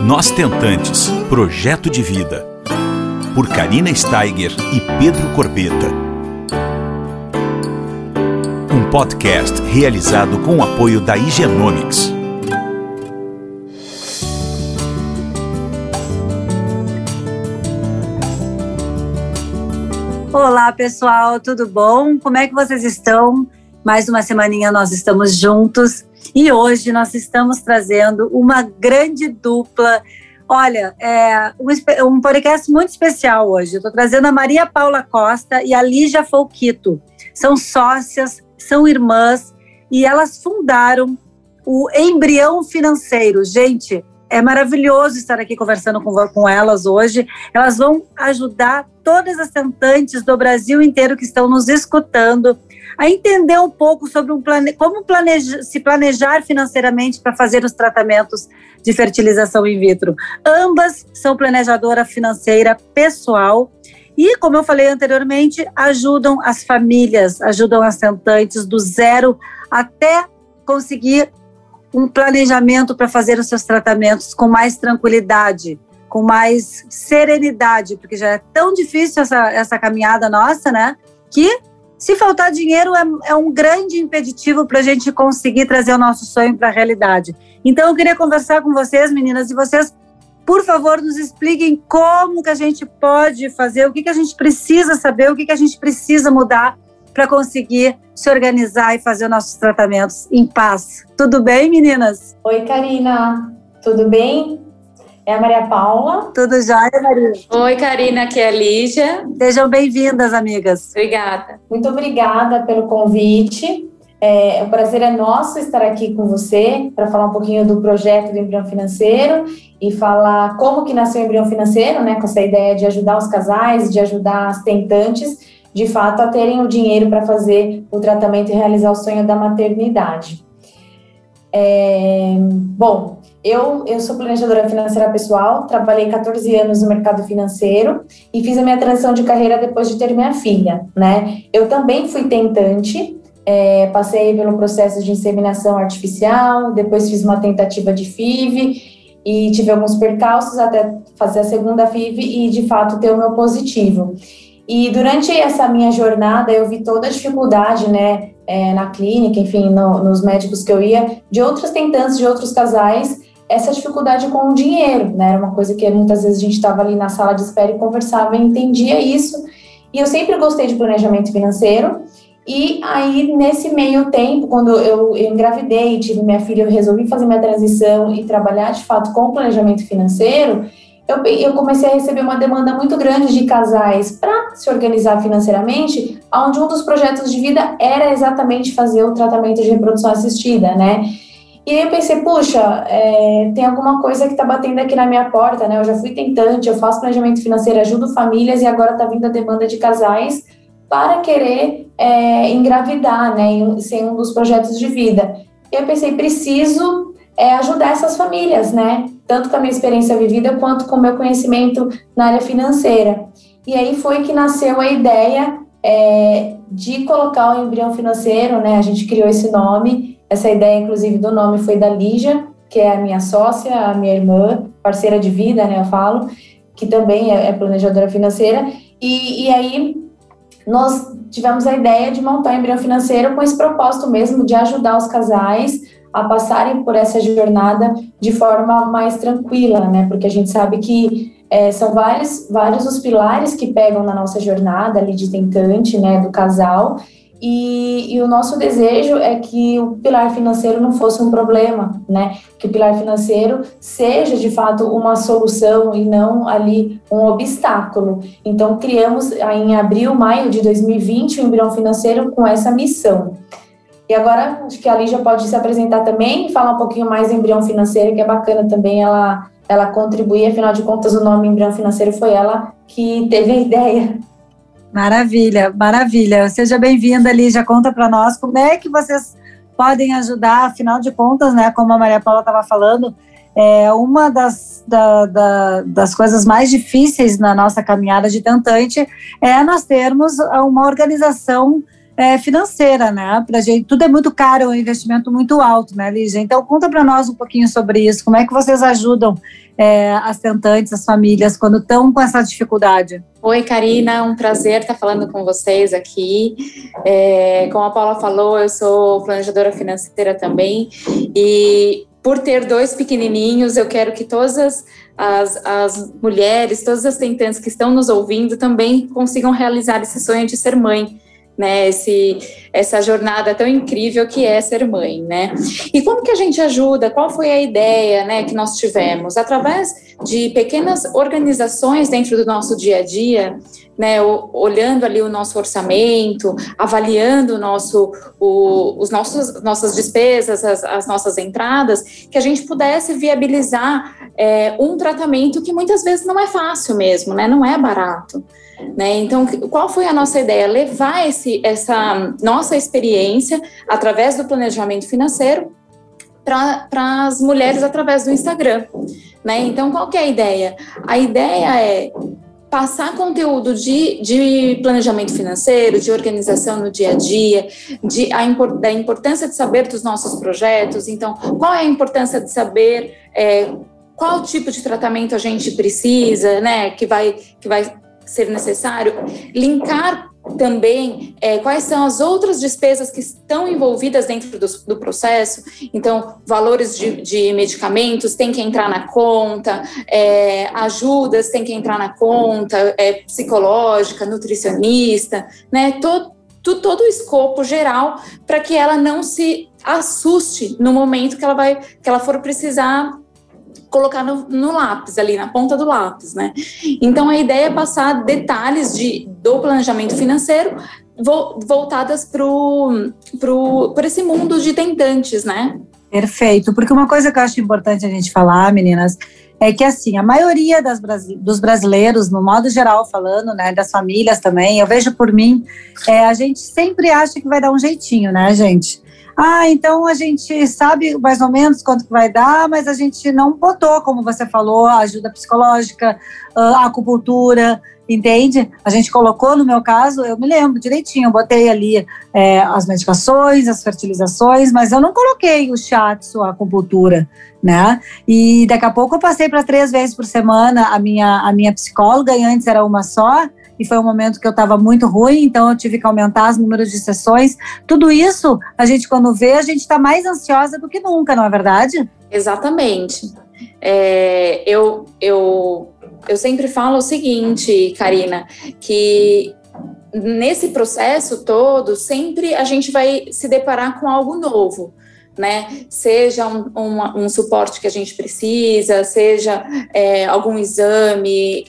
Nós Tentantes Projeto de Vida. Por Karina Steiger e Pedro Corbeta. Um podcast realizado com o apoio da Higienomics. Olá, pessoal, tudo bom? Como é que vocês estão? Mais uma semaninha nós estamos juntos e hoje nós estamos trazendo uma grande dupla. Olha, é um, um podcast muito especial hoje. Estou trazendo a Maria Paula Costa e a Lígia Folquito. São sócias, são irmãs e elas fundaram o Embrião Financeiro. Gente, é maravilhoso estar aqui conversando com, com elas hoje. Elas vão ajudar todas as tentantes do Brasil inteiro que estão nos escutando a entender um pouco sobre um plane... como se planejar financeiramente para fazer os tratamentos de fertilização in vitro. Ambas são planejadora financeira pessoal e, como eu falei anteriormente, ajudam as famílias, ajudam as tentantes do zero até conseguir um planejamento para fazer os seus tratamentos com mais tranquilidade, com mais serenidade, porque já é tão difícil essa, essa caminhada nossa, né? Que se faltar dinheiro é, é um grande impeditivo para a gente conseguir trazer o nosso sonho para a realidade. Então eu queria conversar com vocês, meninas, e vocês, por favor, nos expliquem como que a gente pode fazer, o que, que a gente precisa saber, o que, que a gente precisa mudar para conseguir se organizar e fazer nossos tratamentos em paz. Tudo bem, meninas? Oi, Karina. Tudo bem? É a Maria Paula. Tudo jóia, Maria? Oi, Karina, aqui é a Lígia. Sejam bem-vindas, amigas. Obrigada. Muito obrigada pelo convite. É, o prazer é nosso estar aqui com você para falar um pouquinho do projeto do embrião financeiro e falar como que nasceu o embrião financeiro, né, com essa ideia de ajudar os casais, de ajudar as tentantes de fato, a terem o dinheiro para fazer o tratamento e realizar o sonho da maternidade. É, bom, eu, eu sou planejadora financeira pessoal, trabalhei 14 anos no mercado financeiro e fiz a minha transição de carreira depois de ter minha filha, né? Eu também fui tentante, é, passei pelo processo de inseminação artificial, depois fiz uma tentativa de FIV e tive alguns percalços até fazer a segunda FIV e, de fato, ter o meu positivo. E durante essa minha jornada, eu vi toda a dificuldade, né, é, na clínica, enfim, no, nos médicos que eu ia, de outras tentantes, de outros casais, essa dificuldade com o dinheiro, né, era uma coisa que muitas vezes a gente estava ali na sala de espera e conversava e entendia isso. E eu sempre gostei de planejamento financeiro, e aí, nesse meio tempo, quando eu, eu engravidei, tive minha filha, eu resolvi fazer minha transição e trabalhar de fato com planejamento financeiro, eu, eu comecei a receber uma demanda muito grande de casais para se organizar financeiramente, onde um dos projetos de vida era exatamente fazer o tratamento de reprodução assistida, né? E aí eu pensei, puxa, é, tem alguma coisa que está batendo aqui na minha porta, né? Eu já fui tentante, eu faço planejamento financeiro, ajudo famílias e agora está vindo a demanda de casais para querer é, engravidar, né? Ser um dos projetos de vida. E eu pensei, preciso é, ajudar essas famílias, né? tanto com a minha experiência vivida quanto com o meu conhecimento na área financeira. E aí foi que nasceu a ideia é, de colocar o embrião financeiro, né? A gente criou esse nome. Essa ideia, inclusive, do nome foi da Lígia, que é a minha sócia, a minha irmã, parceira de vida, né? Eu falo, que também é, é planejadora financeira. E, e aí nós tivemos a ideia de montar o embrião financeiro com esse propósito mesmo de ajudar os casais a passarem por essa jornada de forma mais tranquila, né? Porque a gente sabe que é, são vários, vários os pilares que pegam na nossa jornada ali de tentante, né, do casal. E, e, o nosso desejo é que o pilar financeiro não fosse um problema, né? Que o pilar financeiro seja de fato uma solução e não ali um obstáculo. Então, criamos em abril, maio de 2020 o embrião financeiro com essa missão. E agora, acho que a Lígia pode se apresentar também e falar um pouquinho mais do embrião financeiro, que é bacana também ela, ela contribuir, afinal de contas, o nome embrião financeiro foi ela que teve a ideia. Maravilha, maravilha. Seja bem-vinda, Lígia. Conta para nós como é que vocês podem ajudar, afinal de contas, né, como a Maria Paula estava falando, é uma das, da, da, das coisas mais difíceis na nossa caminhada de tentante é nós termos uma organização é, financeira, né? Pra gente, tudo é muito caro, é um investimento muito alto, né, Lígia? Então conta para nós um pouquinho sobre isso. Como é que vocês ajudam é, as tentantes, as famílias, quando estão com essa dificuldade? Oi, Karina, um prazer estar falando com vocês aqui. É, como a Paula falou, eu sou planejadora financeira também e por ter dois pequenininhos, eu quero que todas as, as, as, mulheres, todas as tentantes que estão nos ouvindo também consigam realizar esse sonho de ser mãe né, esse, essa jornada tão incrível que é ser mãe, né? E como que a gente ajuda? Qual foi a ideia, né, que nós tivemos? Através de pequenas organizações dentro do nosso dia a dia, né, olhando ali o nosso orçamento, avaliando o nosso, o, os nossos, nossas despesas, as, as, nossas entradas, que a gente pudesse viabilizar é, um tratamento que muitas vezes não é fácil mesmo, né, não é barato. Né? Então, qual foi a nossa ideia? Levar esse, essa nossa experiência através do planejamento financeiro para as mulheres através do Instagram. Né? Então, qual é a ideia? A ideia é passar conteúdo de, de planejamento financeiro, de organização no dia a dia, de, a, da importância de saber dos nossos projetos. Então, qual é a importância de saber é, qual tipo de tratamento a gente precisa, né? Que vai, que vai ser necessário, linkar também é, quais são as outras despesas que estão envolvidas dentro do, do processo. Então, valores de, de, medicamentos tem que entrar na conta, é, ajudas tem que entrar na conta, é, psicológica, nutricionista, né? Todo, todo, todo o escopo geral para que ela não se assuste no momento que ela vai que ela for precisar colocar no, no, lápis, ali na ponta do lápis, né? Então a ideia é passar detalhes de, do planejamento financeiro voltadas para esse mundo de tentantes, né? Perfeito, porque uma coisa que eu acho importante a gente falar, meninas, é que assim, a maioria das, dos brasileiros, no modo geral falando, né, das famílias também, eu vejo por mim, é, a gente sempre acha que vai dar um jeitinho, né, gente? Ah, então a gente sabe mais ou menos quanto que vai dar, mas a gente não botou, como você falou, ajuda psicológica, a acupuntura, entende? A gente colocou, no meu caso, eu me lembro direitinho, eu botei ali é, as medicações, as fertilizações, mas eu não coloquei o shiatsu, a acupuntura, né? E daqui a pouco eu passei para três vezes por semana a minha, a minha psicóloga, e antes era uma só, e foi um momento que eu estava muito ruim, então eu tive que aumentar os números de sessões. Tudo isso, a gente quando vê, a gente está mais ansiosa do que nunca, não é verdade? Exatamente. É, eu, eu, eu sempre falo o seguinte, Karina, que nesse processo todo, sempre a gente vai se deparar com algo novo. Né? Seja um, um, um suporte que a gente precisa, seja é, algum exame,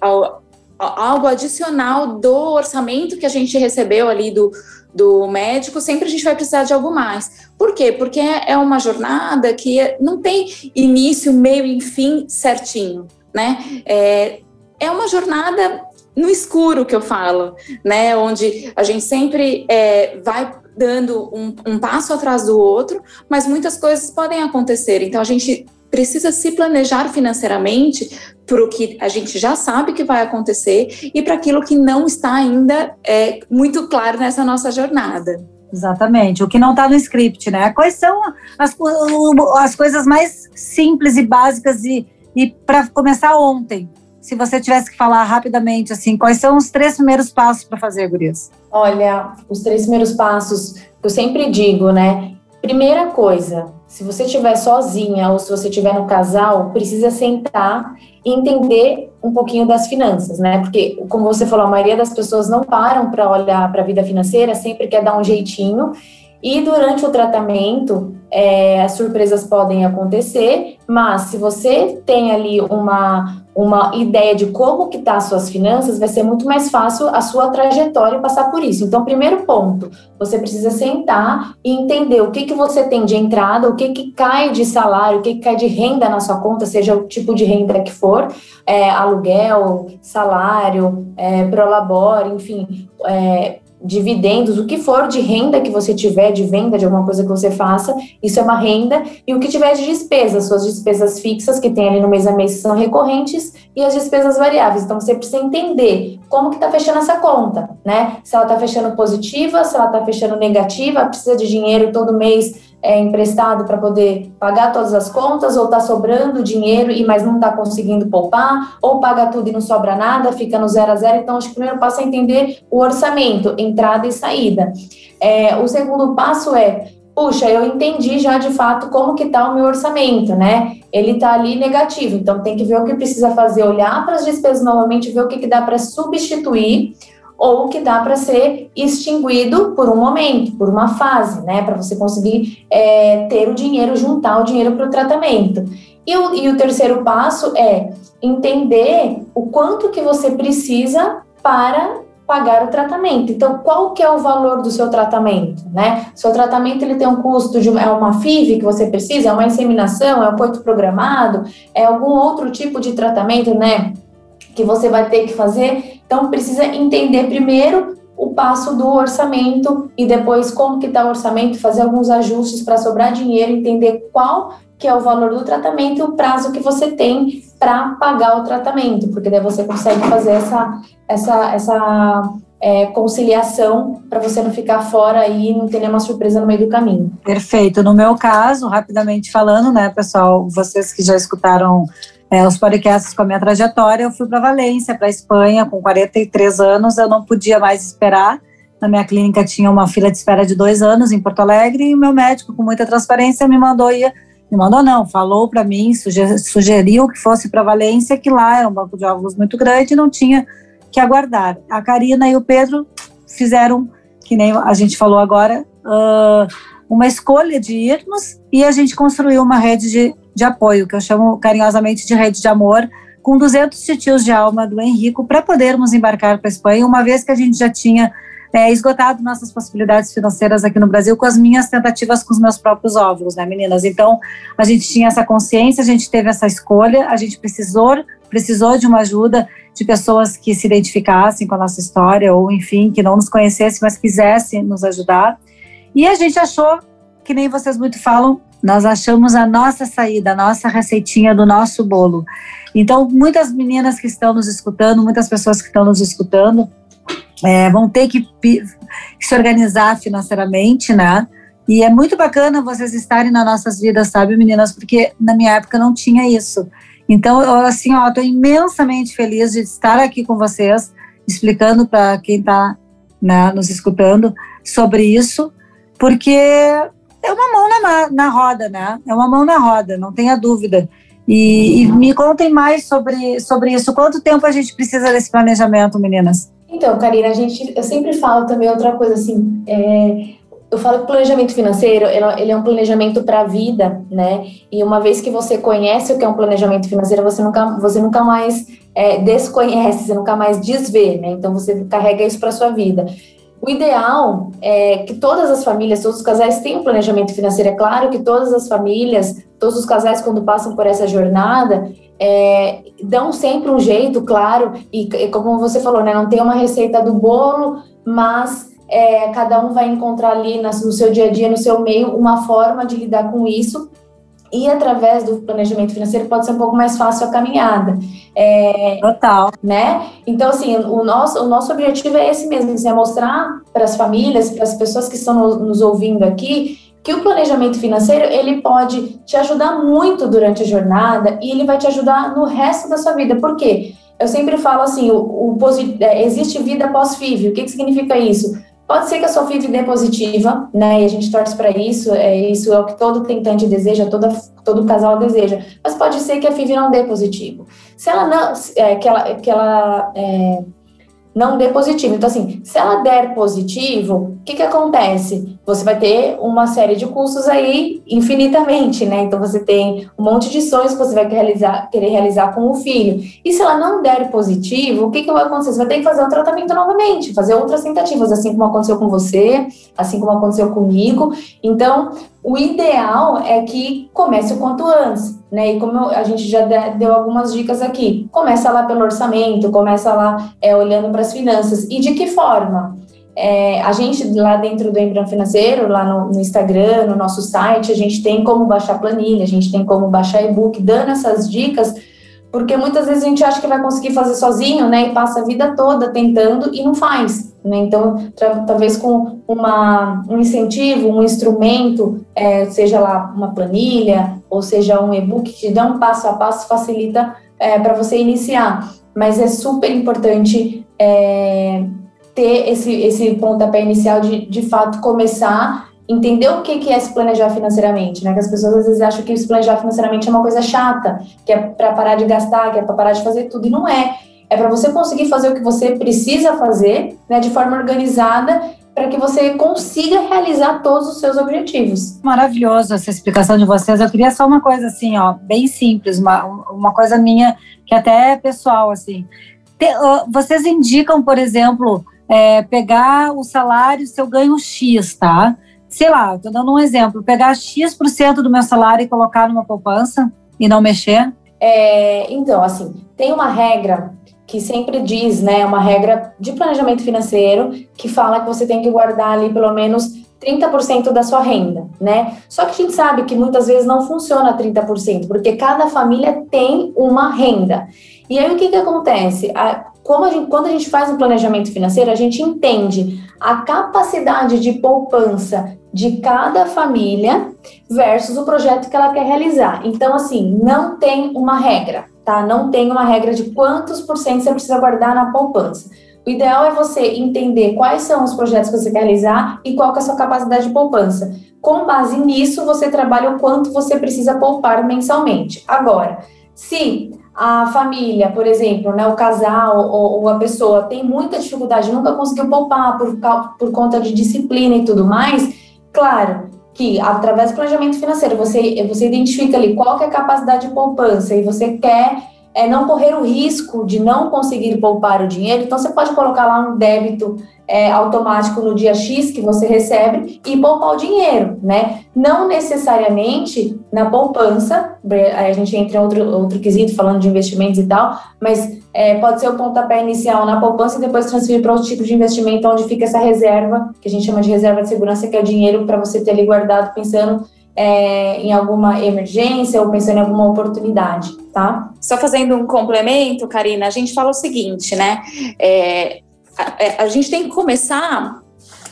algo adicional do orçamento que a gente recebeu ali do, do médico, sempre a gente vai precisar de algo mais. Por quê? Porque é uma jornada que não tem início, meio e fim certinho, né? É, é uma jornada no escuro que eu falo, né? Onde a gente sempre é, vai dando um, um passo atrás do outro, mas muitas coisas podem acontecer. Então a gente precisa se planejar financeiramente para o que a gente já sabe que vai acontecer e para aquilo que não está ainda é, muito claro nessa nossa jornada. Exatamente, o que não está no script, né? Quais são as, as coisas mais simples e básicas e, e para começar ontem? Se você tivesse que falar rapidamente, assim, quais são os três primeiros passos para fazer, Gurias? Olha, os três primeiros passos, eu sempre digo, né? Primeira coisa, se você estiver sozinha ou se você estiver no casal, precisa sentar e entender um pouquinho das finanças, né? Porque, como você falou, a maioria das pessoas não param para olhar para a vida financeira, sempre quer dar um jeitinho. E durante o tratamento, é, as surpresas podem acontecer, mas se você tem ali uma, uma ideia de como que tá as suas finanças, vai ser muito mais fácil a sua trajetória passar por isso. Então, primeiro ponto, você precisa sentar e entender o que que você tem de entrada, o que que cai de salário, o que que cai de renda na sua conta, seja o tipo de renda que for, é, aluguel, salário, é, prolabore, enfim, é, dividendos, o que for de renda que você tiver, de venda de alguma coisa que você faça, isso é uma renda, e o que tiver de despesas, suas despesas fixas que tem ali no mês a mês são recorrentes, e as despesas variáveis. Então você precisa entender como que está fechando essa conta, né? Se ela está fechando positiva, se ela está fechando negativa, precisa de dinheiro todo mês é, emprestado para poder pagar todas as contas, ou está sobrando dinheiro e mas não está conseguindo poupar, ou paga tudo e não sobra nada, fica no zero a zero. Então, acho que o primeiro passo é entender o orçamento, entrada e saída. É, o segundo passo é puxa, eu entendi já de fato como que está o meu orçamento, né? Ele está ali negativo, então tem que ver o que precisa fazer, olhar para as despesas novamente, ver o que, que dá para substituir ou que dá para ser extinguido por um momento, por uma fase, né? Para você conseguir é, ter o dinheiro, juntar o dinheiro para o tratamento. E o, e o terceiro passo é entender o quanto que você precisa para pagar o tratamento. Então, qual que é o valor do seu tratamento, né? Seu tratamento ele tem um custo de é uma FIV que você precisa, é uma inseminação, é um coito programado, é algum outro tipo de tratamento, né? Que você vai ter que fazer então, precisa entender primeiro o passo do orçamento e depois como que está o orçamento, fazer alguns ajustes para sobrar dinheiro, entender qual que é o valor do tratamento e o prazo que você tem para pagar o tratamento, porque daí você consegue fazer essa, essa, essa é, conciliação para você não ficar fora e não ter nenhuma surpresa no meio do caminho. Perfeito. No meu caso, rapidamente falando, né, pessoal, vocês que já escutaram é, os podcasts com a minha trajetória, eu fui para Valência, para Espanha, com 43 anos, eu não podia mais esperar. Na minha clínica tinha uma fila de espera de dois anos em Porto Alegre e meu médico, com muita transparência, me mandou ir. Me mandou não, falou para mim, sugeriu que fosse para Valência, que lá era um banco de óvulos muito grande e não tinha que aguardar. A Karina e o Pedro fizeram, que nem a gente falou agora, uh, uma escolha de irmos e a gente construiu uma rede de de apoio, que eu chamo carinhosamente de rede de amor, com 200 titios de alma do Henrico, para podermos embarcar para a Espanha, uma vez que a gente já tinha é, esgotado nossas possibilidades financeiras aqui no Brasil com as minhas tentativas com os meus próprios óvulos, né, meninas? Então, a gente tinha essa consciência, a gente teve essa escolha, a gente precisou, precisou de uma ajuda de pessoas que se identificassem com a nossa história, ou enfim, que não nos conhecessem, mas quisessem nos ajudar. E a gente achou, que nem vocês muito falam, nós achamos a nossa saída, a nossa receitinha do nosso bolo. Então, muitas meninas que estão nos escutando, muitas pessoas que estão nos escutando, é, vão ter que se organizar financeiramente, né? E é muito bacana vocês estarem nas nossas vidas, sabe, meninas? Porque na minha época não tinha isso. Então, eu, assim, ó, tô imensamente feliz de estar aqui com vocês, explicando para quem está né, nos escutando sobre isso, porque é uma mão na, na roda, né? É uma mão na roda, não tenha dúvida. E, e, me contem mais sobre, sobre isso. Quanto tempo a gente precisa desse planejamento, meninas? Então, Karina, a gente, eu sempre falo também outra coisa assim. É, eu falo que o planejamento financeiro ele é um planejamento para a vida, né? E uma vez que você conhece o que é um planejamento financeiro, você nunca, você nunca mais é, desconhece, você nunca mais desvê, né? Então você carrega isso para sua vida. O ideal é que todas as famílias, todos os casais tenham planejamento financeiro. É claro que todas as famílias, todos os casais, quando passam por essa jornada, é, dão sempre um jeito, claro, e, e, como você falou, né, não tem uma receita do bolo, mas é, cada um vai encontrar ali no seu dia a dia, no seu meio, uma forma de lidar com isso e através do planejamento financeiro pode ser um pouco mais fácil a caminhada. É, Total. Né? Então, assim, o nosso, o nosso objetivo é esse mesmo, assim, é mostrar para as famílias, para as pessoas que estão nos, nos ouvindo aqui, que o planejamento financeiro ele pode te ajudar muito durante a jornada e ele vai te ajudar no resto da sua vida. Por quê? Eu sempre falo assim, o, o é, existe vida pós-FIV. O que, que significa isso? Pode ser que a sua FIV dê positiva, né? E a gente torce para isso, é, isso é o que todo tentante deseja, toda, todo casal deseja. Mas pode ser que a FIV não dê positivo. Se ela não, é, que ela, que ela é, não dê positivo. Então, assim, se ela der positivo, o que, que acontece? Você vai ter uma série de custos aí infinitamente, né? Então, você tem um monte de sonhos que você vai realizar, querer realizar com o filho. E se ela não der positivo, o que, que vai acontecer? Você vai ter que fazer o tratamento novamente, fazer outras tentativas, assim como aconteceu com você, assim como aconteceu comigo. Então, o ideal é que comece o quanto antes, né? E como a gente já deu algumas dicas aqui, começa lá pelo orçamento, começa lá é, olhando para as finanças. E de que forma? é, a gente lá dentro do Embrião Financeiro, lá no, no, Instagram, no nosso site, a gente tem como baixar planilha, a gente tem como baixar e-book, dando essas dicas, porque muitas vezes a gente acha que vai conseguir fazer sozinho, né, e passa a vida toda tentando e não faz, né, então talvez com uma, um incentivo, um instrumento, é, seja lá uma planilha, ou seja um e-book que dá um passo a passo, facilita é, para você iniciar, mas é super importante é, ter esse, esse pontapé inicial de, de fato, começar entender o que, que é se planejar financeiramente, né? Que as pessoas às vezes acham que se planejar financeiramente é uma coisa chata, que é para parar de gastar, que é para parar de fazer tudo, e não é. É para você conseguir fazer o que você precisa fazer, né, de forma organizada, para que você consiga realizar todos os seus objetivos. Maravilhoso essa explicação de vocês. Eu queria só uma coisa assim, ó, bem simples, uma, uma coisa minha que até é pessoal, assim. Vocês indicam, por exemplo, é, pegar o salário, se eu ganho X, tá? Sei lá, estou dando um exemplo, pegar X% do meu salário e colocar numa poupança e não mexer? É, então, assim, tem uma regra que sempre diz, né, uma regra de planejamento financeiro que fala que você tem que guardar ali pelo menos 30% da sua renda, né? Só que a gente sabe que muitas vezes não funciona 30%, porque cada família tem uma renda. E aí o que que acontece? A, como a gente, quando a gente faz um planejamento financeiro, a gente entende a capacidade de poupança de cada família versus o projeto que ela quer realizar. Então, assim, não tem uma regra, tá? Não tem uma regra de quantos por cento você precisa guardar na poupança. O ideal é você entender quais são os projetos que você quer realizar e qual é a sua capacidade de poupança. Com base nisso, você trabalha o quanto você precisa poupar mensalmente. Agora, se a família, por exemplo, né, o casal ou, ou, a pessoa tem muita dificuldade, nunca conseguiu poupar por, por conta de disciplina e tudo mais, claro que através do planejamento financeiro você, você identifica ali qual que é a capacidade de poupança e você quer é, não correr o risco de não conseguir poupar o dinheiro, então você pode colocar lá um débito é, automático no dia X que você recebe e poupar o dinheiro, né? Não necessariamente na poupança, a gente entra em outro, outro quesito falando de investimentos e tal, mas é, pode ser o pontapé inicial na poupança e depois transferir para outro tipo de investimento onde fica essa reserva, que a gente chama de reserva de segurança, que é dinheiro para você ter ali guardado pensando é, em alguma emergência ou pensando em alguma oportunidade, tá? Só fazendo um complemento, Karina, a gente fala o seguinte, né? É, a, a gente tem que começar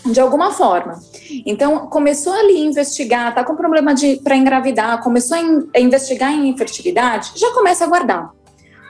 de alguma forma. Então, começou ali a investigar, tá com problema para engravidar, começou a, in, a, investigar em infertilidade, já começa a guardar.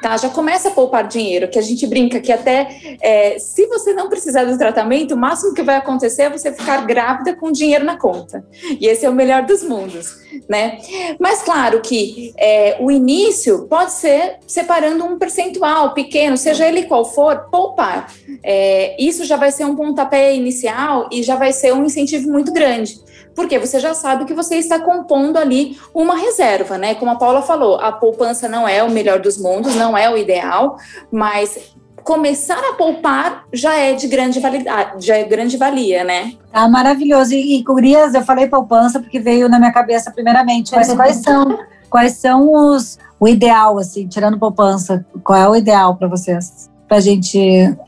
Tá, já começa a poupar dinheiro, que a gente brinca que até é, se você não precisar do tratamento, o máximo que vai acontecer é você ficar grávida com dinheiro na conta. E esse é o melhor dos mundos, né? Mas claro que é, o início pode ser separando um percentual pequeno, seja ele qual for, poupar. É, isso já vai ser um pontapé inicial e já vai ser um incentivo muito grande porque você já sabe que você está compondo ali uma reserva, né? Como a Paula falou, a poupança não é o melhor dos mundos, não é o ideal, mas começar a poupar já é de grande validade, já é grande valia, né? Ah, maravilhoso. E, e Gurias, eu falei poupança porque veio na minha cabeça primeiramente, mas quais são, quais são os o ideal, assim, tirando poupança, qual é o ideal para vocês? Para a gente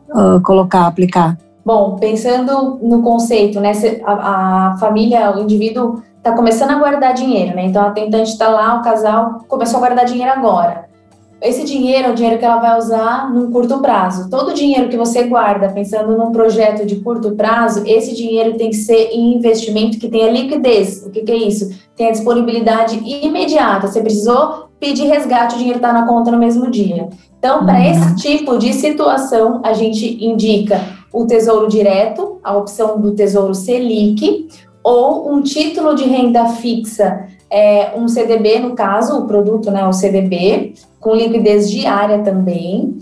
uh, colocar, aplicar? Bom, pensando no conceito, né? A, a família, o indivíduo está começando a guardar dinheiro, né? Então a tentante está lá, o casal começou a guardar dinheiro agora. Esse dinheiro é o dinheiro que ela vai usar num curto prazo. Todo o dinheiro que você guarda pensando num projeto de curto prazo, esse dinheiro tem que ser em investimento que tenha liquidez. O que, que é isso? Tem a disponibilidade imediata. Você precisou pedir resgate, o dinheiro está na conta no mesmo dia. Então, para uhum. esse tipo de situação, a gente indica o Tesouro Direto, a opção do Tesouro Selic, ou um título de renda fixa, é, um CDB, no caso, o produto, né, o CDB, com liquidez diária também,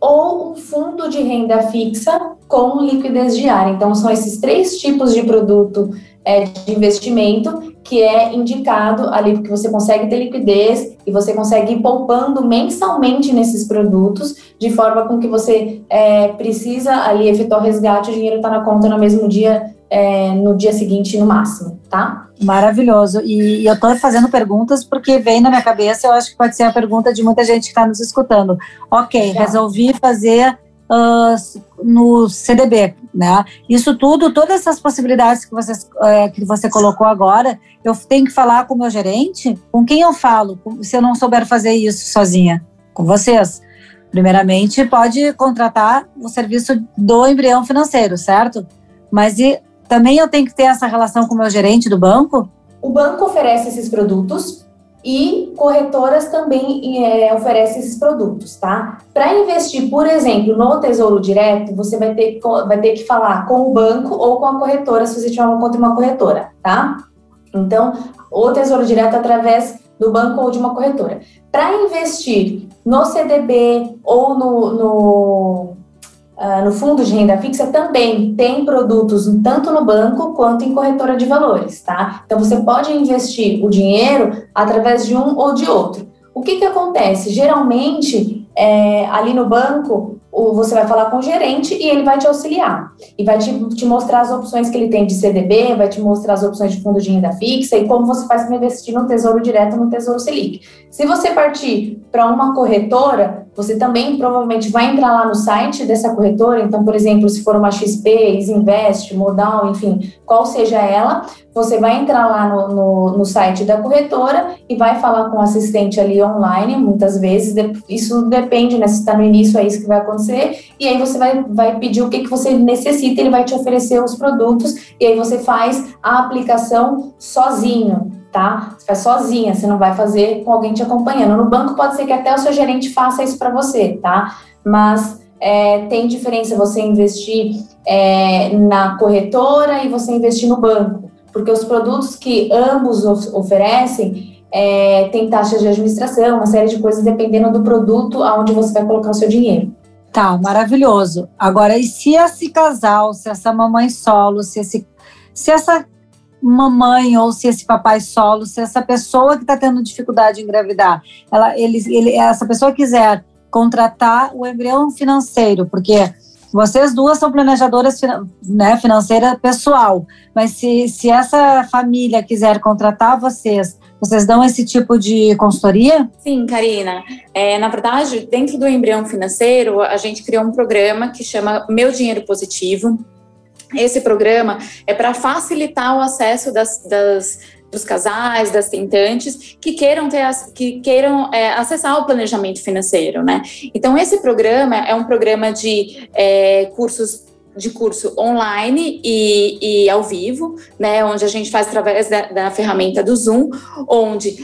ou um fundo de renda fixa com liquidez diária. Então, são esses três tipos de produto é, de investimento que é indicado ali, porque você consegue ter liquidez e você consegue ir poupando mensalmente nesses produtos, de forma com que você é, precisa ali efetuar o resgate, o dinheiro está na conta no mesmo dia, é, no dia seguinte, no máximo, tá? Maravilhoso. E, e eu estou fazendo perguntas porque vem na minha cabeça, eu acho que pode ser a pergunta de muita gente que está nos escutando. Ok, resolvi fazer uh, no CDB, né? Isso tudo, todas essas possibilidades que, vocês, uh, que você colocou agora, eu tenho que falar com o meu gerente? Com quem eu falo se eu não souber fazer isso sozinha? Com vocês. Primeiramente, pode contratar o serviço do embrião financeiro, certo? Mas e, também eu tenho que ter essa relação com o meu gerente do banco? O banco oferece esses produtos e corretoras também é, oferecem esses produtos, tá? Para investir, por exemplo, no Tesouro Direto, você vai ter, vai ter que falar com o banco ou com a corretora, se você tiver uma conta em uma corretora, tá? Então, o Tesouro Direto através do banco ou de uma corretora. Para investir no CDB ou no, no Uh, no fundo de renda fixa também tem produtos tanto no banco quanto em corretora de valores, tá? Então você pode investir o dinheiro através de um ou de outro. O que que acontece? Geralmente, é, ali no banco, você vai falar com o gerente e ele vai te auxiliar. E vai te, te, mostrar as opções que ele tem de CDB, vai te mostrar as opções de fundo de renda fixa e como você faz para investir no Tesouro Direto, no Tesouro Selic. Se você partir para uma corretora, você também provavelmente vai entrar lá no site dessa corretora. Então, por exemplo, se for uma XP, Isinvest, Modal, enfim, qual seja ela, você vai entrar lá no, no, no, site da corretora e vai falar com o assistente ali online, muitas vezes, isso depende, né, se está no início, é isso que vai acontecer, e aí você vai, vai pedir o que, que você necessita, ele vai te oferecer os produtos, e aí você faz a aplicação sozinho, tá? Você faz sozinha, você não vai fazer com alguém te acompanhando. No banco pode ser que até o seu gerente faça isso para você, tá? Mas é, tem diferença você investir é, na corretora e você investir no banco porque os produtos que ambos oferecem é, taxas de administração, uma série de coisas dependendo do produto aonde você vai colocar o seu dinheiro. Tá, maravilhoso. Agora, e se esse casal, se essa mamãe solo, se, esse, se essa mamãe ou se esse papai solo, se essa pessoa que está tendo dificuldade em engravidar, ela, ele, ele, essa pessoa quiser contratar o embrião financeiro, porque vocês duas são planejadoras né, financeira pessoal, mas se, se essa família quiser contratar vocês, vocês dão esse tipo de consultoria? Sim, Karina. É, na verdade, dentro do embrião financeiro, a gente criou um programa que chama Meu Dinheiro Positivo. Esse programa é para facilitar o acesso das, das dos casais, das tentantes que queiram ter que queiram é, acessar o planejamento financeiro, né? Então esse programa é um programa de é, cursos de curso online e, e, ao vivo, né, onde a gente faz através da, da ferramenta do Zoom, onde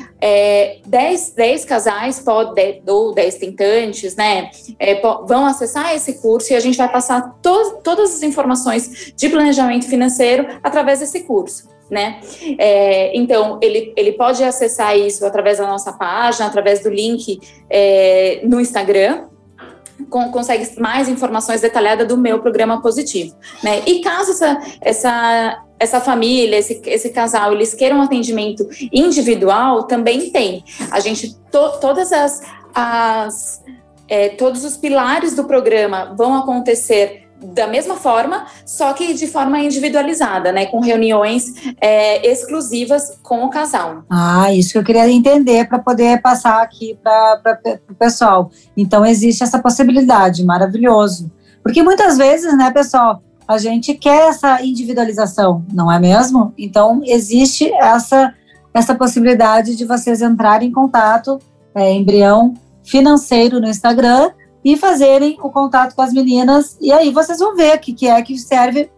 10 é, casais pode, ou 10 tentantes né, é, vão acessar esse curso e a gente vai passar to, todas as informações de planejamento financeiro através desse curso né? É, então, ele, ele pode acessar isso através da nossa página, através do link é, no Instagram, com, consegue mais informações detalhadas do meu programa positivo, né? E caso essa, essa, essa família, esse, esse casal, eles queiram um atendimento individual, também tem. A gente, to, todas as, as é, todos os pilares do programa vão acontecer da mesma forma, só que de forma individualizada, né? Com reuniões é, exclusivas com o casal. Ah, isso que eu queria entender para poder passar aqui para o pessoal. Então, existe essa possibilidade, maravilhoso. Porque muitas vezes, né, pessoal, a gente quer essa individualização, não é mesmo? Então, existe essa, essa possibilidade de vocês entrarem em contato, é, embrião financeiro no Instagram, e fazerem o contato com as meninas. E aí vocês vão ver o que, que é que serve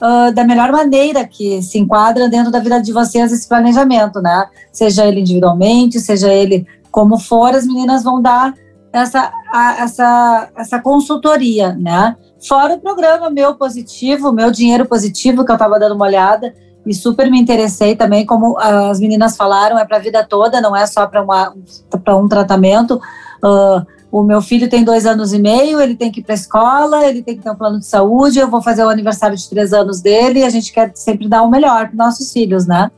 uh, da melhor maneira que se enquadra dentro da vida de vocês esse planejamento, né? Seja ele individualmente, seja ele como for, as meninas vão dar essa, a, essa, essa consultoria, né? Fora o programa Meu Positivo, Meu Dinheiro Positivo, que eu estava dando uma olhada e super me interessei também, como as meninas falaram, é para a vida toda, não é só para um tratamento. Uh, o meu filho tem dois anos e meio, ele tem que ir para a escola, ele tem que ter um plano de saúde. Eu vou fazer o aniversário de três anos dele e a gente quer sempre dar o melhor para nossos filhos, né?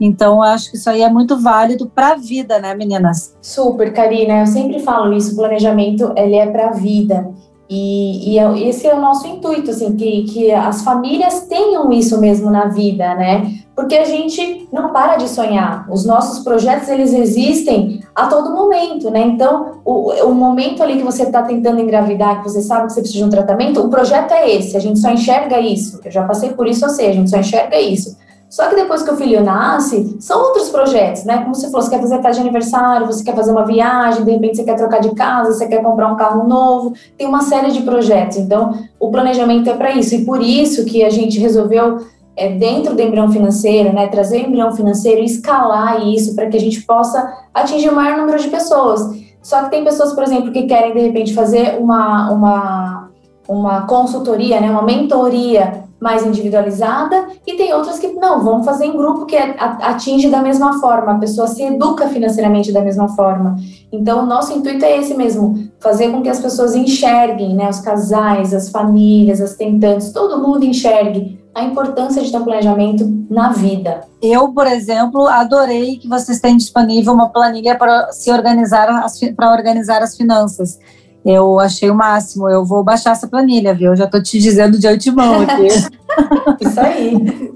Então, acho que isso aí é muito válido para a vida, né, meninas? Super, Karina. Eu sempre falo isso. O planejamento ele é para a vida. E, e, é, esse é o nosso intuito, assim, que, que as famílias tenham isso mesmo na vida, né? Porque a gente não para de sonhar. Os nossos projetos, eles existem a todo momento, né? Então, o, o momento ali que você está tentando engravidar, que você sabe que você precisa de um tratamento, o projeto é esse, a gente só enxerga isso. Eu já passei por isso, eu sei, a gente só enxerga isso. Só que depois que o filho nasce, são outros projetos, né? Como você falou, você quer fazer festa de aniversário, você quer fazer uma viagem, de repente você quer trocar de casa, você quer comprar um carro novo, tem uma série de projetos. Então, o planejamento é para isso. E por isso que a gente resolveu, é, dentro do embrião financeiro, né, trazer o embrião financeiro e escalar isso para que a gente possa atingir o maior número de pessoas. Só que tem pessoas, por exemplo, que querem, de repente, fazer uma, uma, uma consultoria, né, uma mentoria mais individualizada e tem outras que não, vão fazer em grupo que atinge da mesma forma, a pessoa se educa financeiramente da mesma forma. Então, o nosso intuito é esse mesmo, fazer com que as pessoas enxerguem, né, os casais, as famílias, as tentantes, todo mundo enxergue a importância de ter um planejamento na vida. Eu, por exemplo, adorei que vocês têm disponível uma planilha para se organizar para organizar as finanças. Eu achei o máximo. Eu vou baixar essa planilha, viu? Eu já tô te dizendo de antemão aqui. Isso aí.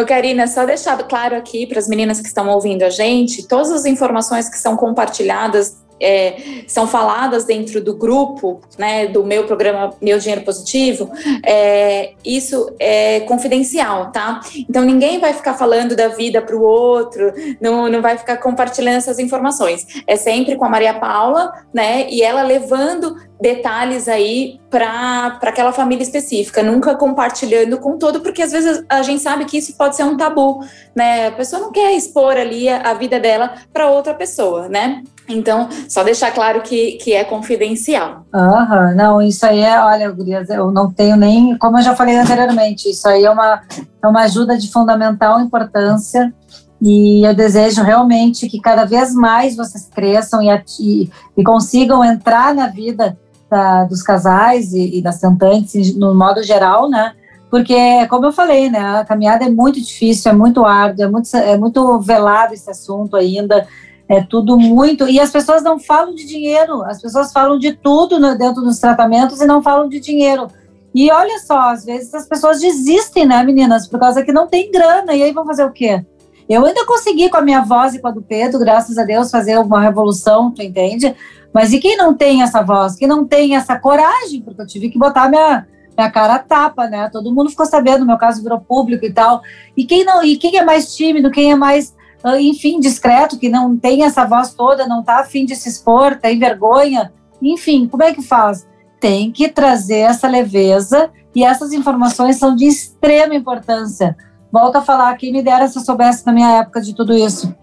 Ô, Karina, só deixar claro aqui para as meninas que estão ouvindo a gente, todas as informações que são compartilhadas é, são faladas dentro do grupo, né, do meu programa Meu Dinheiro Positivo, é, isso é confidencial, tá? Então ninguém vai ficar falando da vida para o outro, não, não vai ficar compartilhando essas informações. É sempre com a Maria Paula, né, e ela levando detalhes aí para aquela família específica, nunca compartilhando com todo, porque às vezes a gente sabe que isso pode ser um tabu, né? A pessoa não quer expor ali a, a vida dela para outra pessoa, né? Então, só deixar claro que, que é confidencial. Aham, não, isso aí é, olha, Gurias, eu não tenho nem, como eu já falei anteriormente, isso aí é uma, é uma ajuda de fundamental importância e eu desejo realmente que cada vez mais vocês cresçam e, e, e consigam entrar na vida da, dos casais e, e das tentantes no modo geral, né? Porque, como eu falei, né, a caminhada é muito difícil, é muito árdua, é muito, é muito velado esse assunto ainda, é tudo muito. E as pessoas não falam de dinheiro, as pessoas falam de tudo no, dentro dos tratamentos e não falam de dinheiro. E olha só, às vezes as pessoas desistem, né, meninas, por causa que não tem grana, e aí vão fazer o quê? Eu ainda consegui com a minha voz e com a do Pedro, graças a Deus, fazer uma revolução, tu entende? Mas e quem não tem essa voz, quem não tem essa coragem, porque eu tive que botar minha, minha cara tapa, né? Todo mundo ficou sabendo, meu caso virou público e tal. E quem não, e quem é mais tímido, quem é mais, ah, enfim, discreto, que não tem essa voz toda, não tá afim de se expor, tem vergonha, enfim, como é que faz? Tem que trazer essa leveza e essas informações são de extrema importância Volto a falar, quem me dera se eu soubesse na minha época de tudo isso.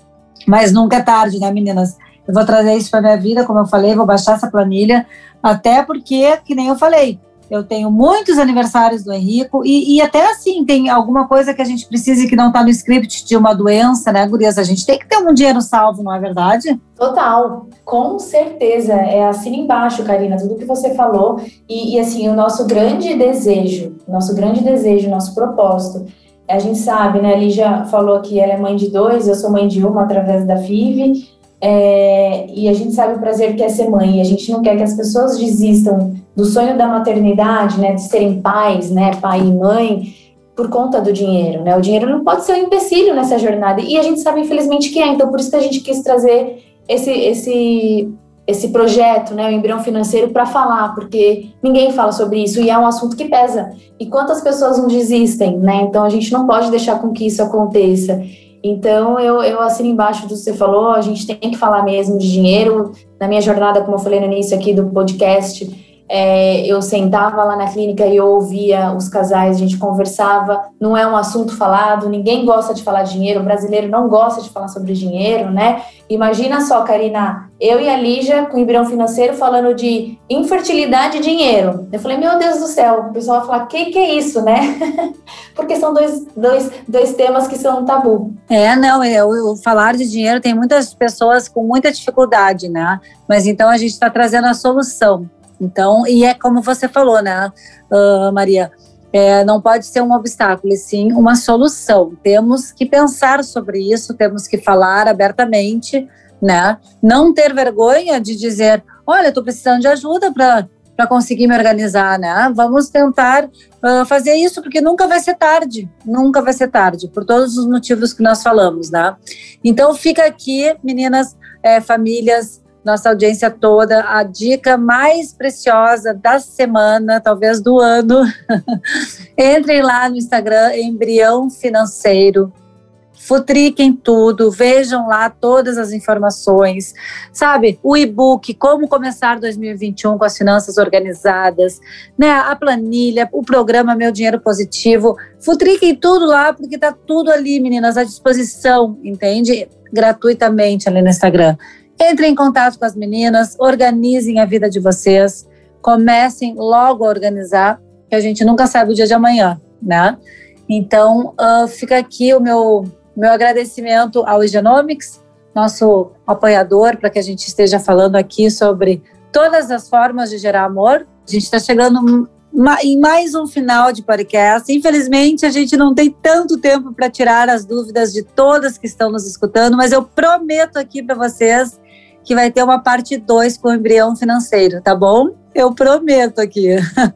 Mas nunca é tarde, né, meninas? Eu vou trazer isso para minha vida, como eu falei, vou baixar essa planilha, até porque, que nem eu falei, eu tenho muitos aniversários do Henrico e, e, até assim tem alguma coisa que a gente precisa e que não está no script de uma doença, né, Gurias? A gente tem que ter um dinheiro salvo, não é verdade? Total, com certeza. É assim embaixo, Karina, tudo que você falou. E, e assim, o nosso grande desejo, nosso grande desejo, nosso propósito a gente sabe, né? A Lígia falou que ela é mãe de dois, eu sou mãe de uma através da FIV, é, e a gente sabe o prazer que é ser mãe, a gente não quer que as pessoas desistam do sonho da maternidade, né? De serem pais, né? Pai e mãe, por conta do dinheiro, né? O dinheiro não pode ser um empecilho nessa jornada, e a gente sabe, infelizmente, que é, então por isso que a gente quis trazer esse, esse esse projeto, né, o embrião financeiro, para falar, porque ninguém fala sobre isso e é um assunto que pesa. E quantas pessoas não desistem, né? Então a gente não pode deixar com que isso aconteça. Então eu, eu assino embaixo do que você falou, a gente tem que falar mesmo de dinheiro. Na minha jornada, como eu falei no início aqui do podcast, é, eu sentava lá na clínica e eu ouvia os casais, a gente conversava, não é um assunto falado, ninguém gosta de falar dinheiro, o brasileiro não gosta de falar sobre dinheiro, né? Imagina só, Karina, eu e a Lígia com o embrião financeiro falando de infertilidade e dinheiro. Eu falei, meu Deus do céu, o pessoal vai falar, que que é isso, né? Porque são dois, dois, dois temas que são tabu. É, não, o, o falar de dinheiro tem muitas pessoas com muita dificuldade, né? Mas então a gente está trazendo a solução. Então, e é como você falou, né, uh, Maria? É, não pode ser um obstáculo, e sim uma solução. Temos que pensar sobre isso, temos que falar abertamente, né? Não ter vergonha de dizer, olha, estou precisando de ajuda para para conseguir me organizar, né? Vamos tentar uh, fazer isso porque nunca vai ser tarde, nunca vai ser tarde, por todos os motivos que nós falamos, né? Então fica aqui, meninas, é, famílias, nossa audiência toda, a dica mais preciosa da semana, talvez do ano. Entrem lá no Instagram, Embrião Financeiro futriquem tudo, vejam lá todas as informações, sabe? O e-book, como começar 2021 com as finanças organizadas, né? A planilha, o programa Meu Dinheiro Positivo, futriquem tudo lá, porque tá tudo ali, meninas, à disposição, entende? Gratuitamente ali no Instagram. Entrem em contato com as meninas, organizem a vida de vocês, comecem logo a organizar, que a gente nunca sabe o dia de amanhã, né? Então, uh, fica aqui o meu meu agradecimento ao Genomics, nosso apoiador, para que a gente esteja falando aqui sobre todas as formas de gerar amor. A gente está chegando em mais um final de podcast. Infelizmente, a gente não tem tanto tempo para tirar as dúvidas de todas que estão nos escutando, mas eu prometo aqui para vocês que vai ter uma parte 2 com o embrião financeiro, tá bom? Eu prometo aqui.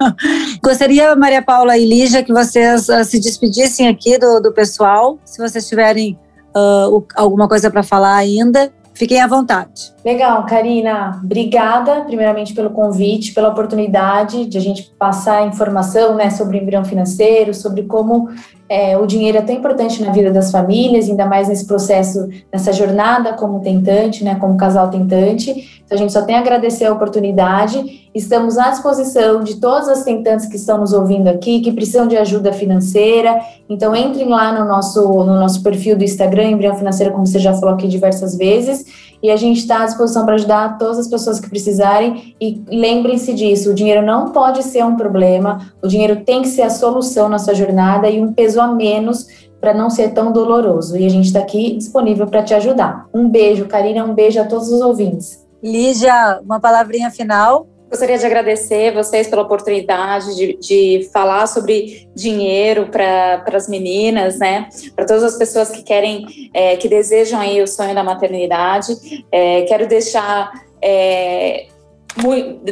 Gostaria, Maria Paula e Lígia, que vocês uh, se despedissem aqui do, do pessoal. Se vocês tiverem uh, alguma coisa para falar ainda, fiquem à vontade. Legal, Karina. Obrigada, primeiramente, pelo convite, pela oportunidade de a gente passar informação né, sobre embrião financeiro, sobre como é, o dinheiro é tão importante na vida das famílias, ainda mais nesse processo, nessa jornada como tentante, né, como casal tentante. Então, a gente só tem a agradecer a oportunidade. Estamos à disposição de todas as tentantes que estão nos ouvindo aqui, que precisam de ajuda financeira. Então, entrem lá no nosso, no nosso perfil do Instagram, Embrião Financeiro, como você já falou aqui diversas vezes. E a gente está à disposição para ajudar todas as pessoas que precisarem. E lembrem-se disso: o dinheiro não pode ser um problema, o dinheiro tem que ser a solução na sua jornada e um peso a menos para não ser tão doloroso. E a gente está aqui disponível para te ajudar. Um beijo, Karina, um beijo a todos os ouvintes. Lígia, uma palavrinha final. Gostaria de agradecer vocês pela oportunidade de, de falar sobre dinheiro para as meninas, né? Para todas as pessoas que querem, é, que desejam aí o sonho da maternidade. É, quero deixar é,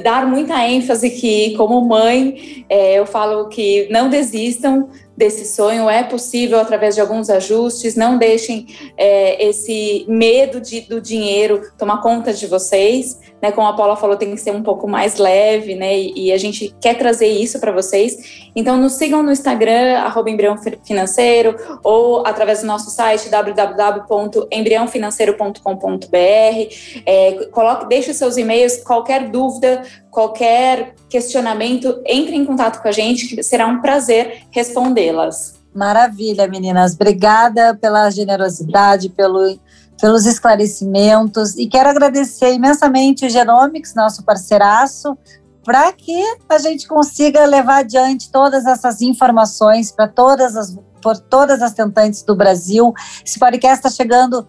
dar muita ênfase que, como mãe, é, eu falo que não desistam desse sonho, é possível através de alguns ajustes, não deixem é, esse medo de, do dinheiro tomar conta de vocês, né? Como a Paula falou, tem que ser um pouco mais leve, né? E, e a gente quer trazer isso para vocês. Então, nos sigam no Instagram, arroba embrião financeiro, ou através do nosso site www.embriãofinanceiro.com.br. É, coloque, deixe seus e-mails, qualquer dúvida, qualquer questionamento, entre em contato com a gente, que será um prazer respondê-las. Maravilha, meninas. Obrigada pela generosidade, pelo, pelos esclarecimentos e quero agradecer imensamente o Genomics, nosso parceiraço, para que a gente consiga levar adiante todas essas informações para todas as por todas as tentantes do Brasil. Esse podcast está chegando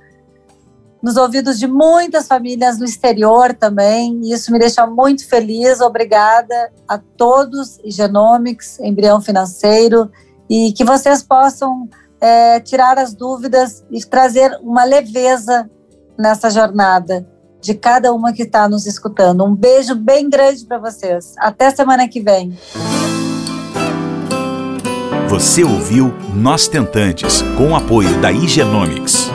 nos ouvidos de muitas famílias no exterior também, isso me deixa muito feliz. Obrigada a todos, Genomics, Embrião Financeiro, e que vocês possam é, tirar as dúvidas e trazer uma leveza nessa jornada de cada uma que está nos escutando. Um beijo bem grande para vocês. Até semana que vem. Você ouviu Nós Tentantes, com o apoio da Igenomics.